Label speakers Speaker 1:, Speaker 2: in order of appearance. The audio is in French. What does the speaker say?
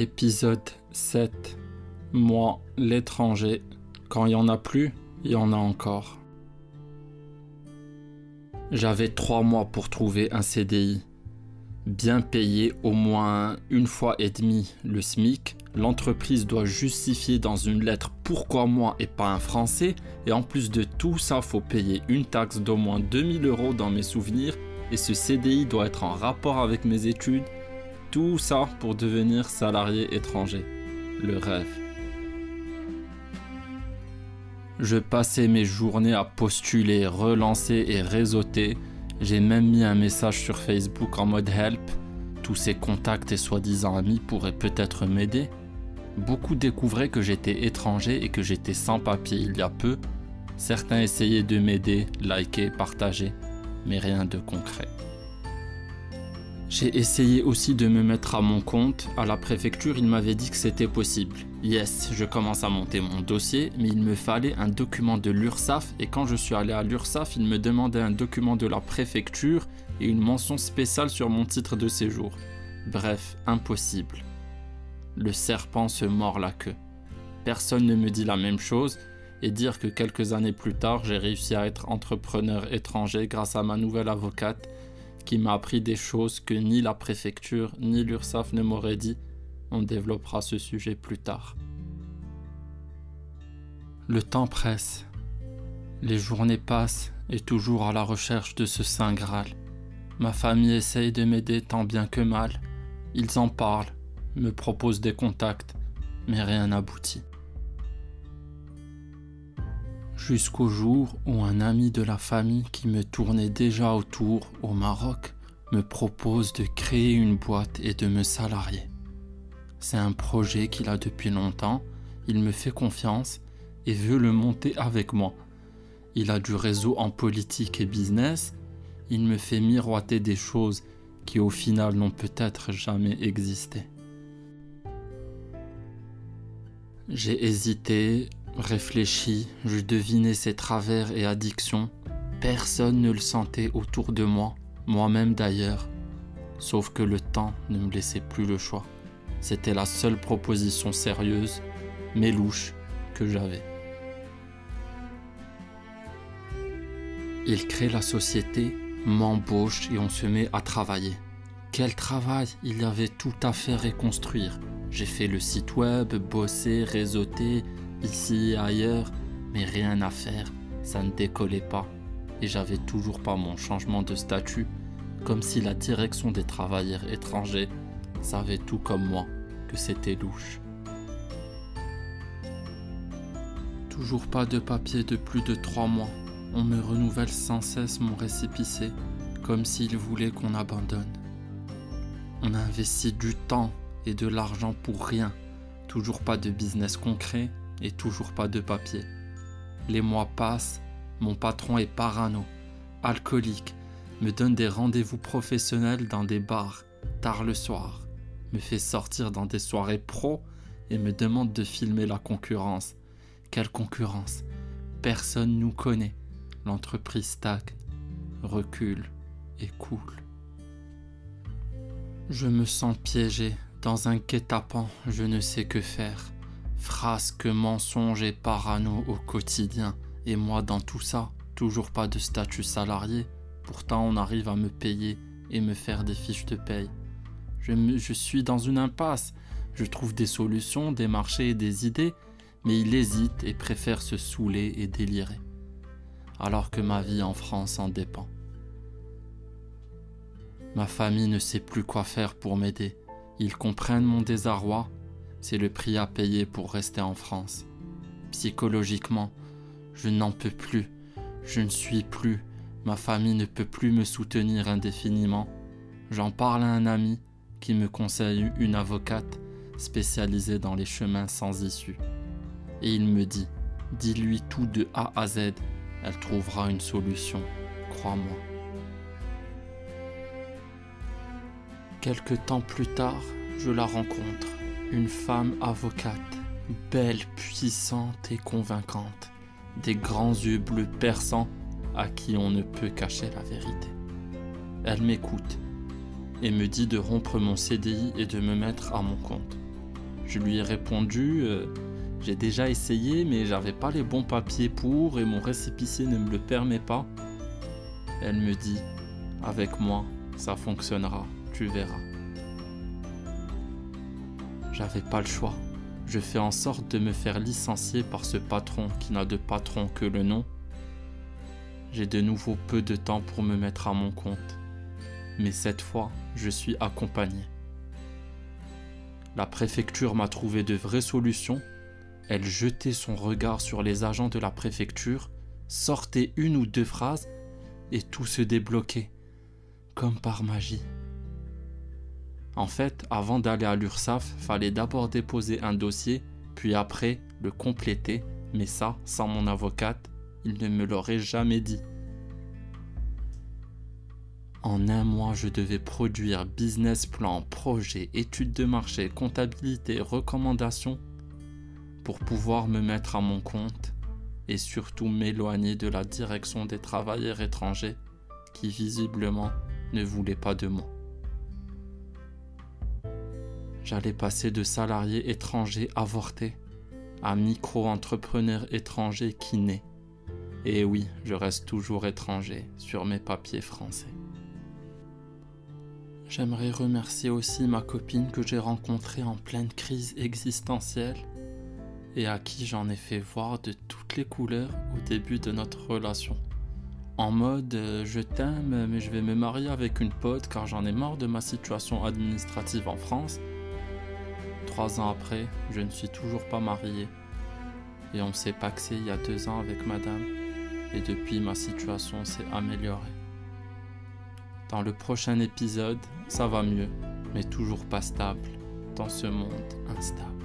Speaker 1: Épisode 7. Moi, l'étranger. Quand il y en a plus, il y en a encore. J'avais trois mois pour trouver un CDI. Bien payé au moins une fois et demi le SMIC, l'entreprise doit justifier dans une lettre pourquoi moi et pas un Français, et en plus de tout ça, faut payer une taxe d'au moins 2000 euros dans mes souvenirs, et ce CDI doit être en rapport avec mes études, tout ça pour devenir salarié étranger. Le rêve. Je passais mes journées à postuler, relancer et réseauter. J'ai même mis un message sur Facebook en mode help. Tous ces contacts et soi-disant amis pourraient peut-être m'aider. Beaucoup découvraient que j'étais étranger et que j'étais sans papier il y a peu. Certains essayaient de m'aider, liker, partager, mais rien de concret. J'ai essayé aussi de me mettre à mon compte. À la préfecture, il m'avait dit que c'était possible. Yes, je commence à monter mon dossier, mais il me fallait un document de l'URSSAF et quand je suis allé à l'URSSAF, il me demandait un document de la préfecture et une mention spéciale sur mon titre de séjour. Bref, impossible. Le serpent se mord la queue. Personne ne me dit la même chose et dire que quelques années plus tard, j'ai réussi à être entrepreneur étranger grâce à ma nouvelle avocate qui m'a appris des choses que ni la préfecture ni l'URSSAF ne m'auraient dit. On développera ce sujet plus tard. Le temps presse. Les journées passent et toujours à la recherche de ce Saint Graal. Ma famille essaye de m'aider tant bien que mal. Ils en parlent, me proposent des contacts, mais rien n'aboutit jusqu'au jour où un ami de la famille qui me tournait déjà autour au Maroc me propose de créer une boîte et de me salarier. C'est un projet qu'il a depuis longtemps, il me fait confiance et veut le monter avec moi. Il a du réseau en politique et business, il me fait miroiter des choses qui au final n'ont peut-être jamais existé. J'ai hésité, Réfléchi, je devinais ses travers et addictions. Personne ne le sentait autour de moi, moi-même d'ailleurs. Sauf que le temps ne me laissait plus le choix. C'était la seule proposition sérieuse, mais louche, que j'avais. Il crée la société, m'embauche et on se met à travailler. Quel travail Il y avait tout à faire reconstruire. J'ai fait le site web, bossé, réseauté, ici et ailleurs, mais rien à faire, ça ne décollait pas, et j'avais toujours pas mon changement de statut, comme si la direction des travailleurs étrangers savait tout comme moi que c'était louche. Toujours pas de papier de plus de trois mois. On me renouvelle sans cesse mon récépissé, comme s'il voulait qu'on abandonne. On a investi du temps et de l'argent pour rien. Toujours pas de business concret, et toujours pas de papier. Les mois passent, mon patron est parano, alcoolique, me donne des rendez-vous professionnels dans des bars, tard le soir, me fait sortir dans des soirées pro et me demande de filmer la concurrence. Quelle concurrence? Personne nous connaît. L'entreprise stagne, recule et coule. Je me sens piégé dans un guet-apens, je ne sais que faire. Frasque, mensonge et parano au quotidien. Et moi dans tout ça, toujours pas de statut salarié. Pourtant on arrive à me payer et me faire des fiches de paye. Je, je suis dans une impasse. Je trouve des solutions, des marchés et des idées, mais il hésite et préfère se saouler et délirer. Alors que ma vie en France en dépend. Ma famille ne sait plus quoi faire pour m'aider. Ils comprennent mon désarroi c'est le prix à payer pour rester en France. Psychologiquement, je n'en peux plus, je ne suis plus, ma famille ne peut plus me soutenir indéfiniment. J'en parle à un ami qui me conseille une avocate spécialisée dans les chemins sans issue. Et il me dit, dis-lui tout de A à Z, elle trouvera une solution, crois-moi. Quelque temps plus tard, je la rencontre une femme avocate, belle, puissante et convaincante, des grands yeux bleus perçants à qui on ne peut cacher la vérité. Elle m'écoute et me dit de rompre mon CDI et de me mettre à mon compte. Je lui ai répondu euh, J'ai déjà essayé, mais j'avais pas les bons papiers pour et mon récépissé ne me le permet pas. Elle me dit Avec moi, ça fonctionnera, tu verras. J'avais pas le choix. Je fais en sorte de me faire licencier par ce patron qui n'a de patron que le nom. J'ai de nouveau peu de temps pour me mettre à mon compte. Mais cette fois, je suis accompagné. La préfecture m'a trouvé de vraies solutions. Elle jetait son regard sur les agents de la préfecture, sortait une ou deux phrases et tout se débloquait, comme par magie. En fait, avant d'aller à l'URSAF, fallait d'abord déposer un dossier, puis après le compléter, mais ça, sans mon avocate, il ne me l'aurait jamais dit. En un mois, je devais produire business plan, projet, études de marché, comptabilité, recommandations pour pouvoir me mettre à mon compte et surtout m'éloigner de la direction des travailleurs étrangers qui visiblement ne voulaient pas de moi. J'allais passer de salarié étranger avorté à micro-entrepreneur étranger qui naît. Et oui, je reste toujours étranger sur mes papiers français. J'aimerais remercier aussi ma copine que j'ai rencontrée en pleine crise existentielle et à qui j'en ai fait voir de toutes les couleurs au début de notre relation. En mode euh, je t'aime mais je vais me marier avec une pote car j'en ai marre de ma situation administrative en France. Trois ans après, je ne suis toujours pas marié et on s'est paxé il y a deux ans avec madame et depuis ma situation s'est améliorée. Dans le prochain épisode, ça va mieux, mais toujours pas stable dans ce monde instable.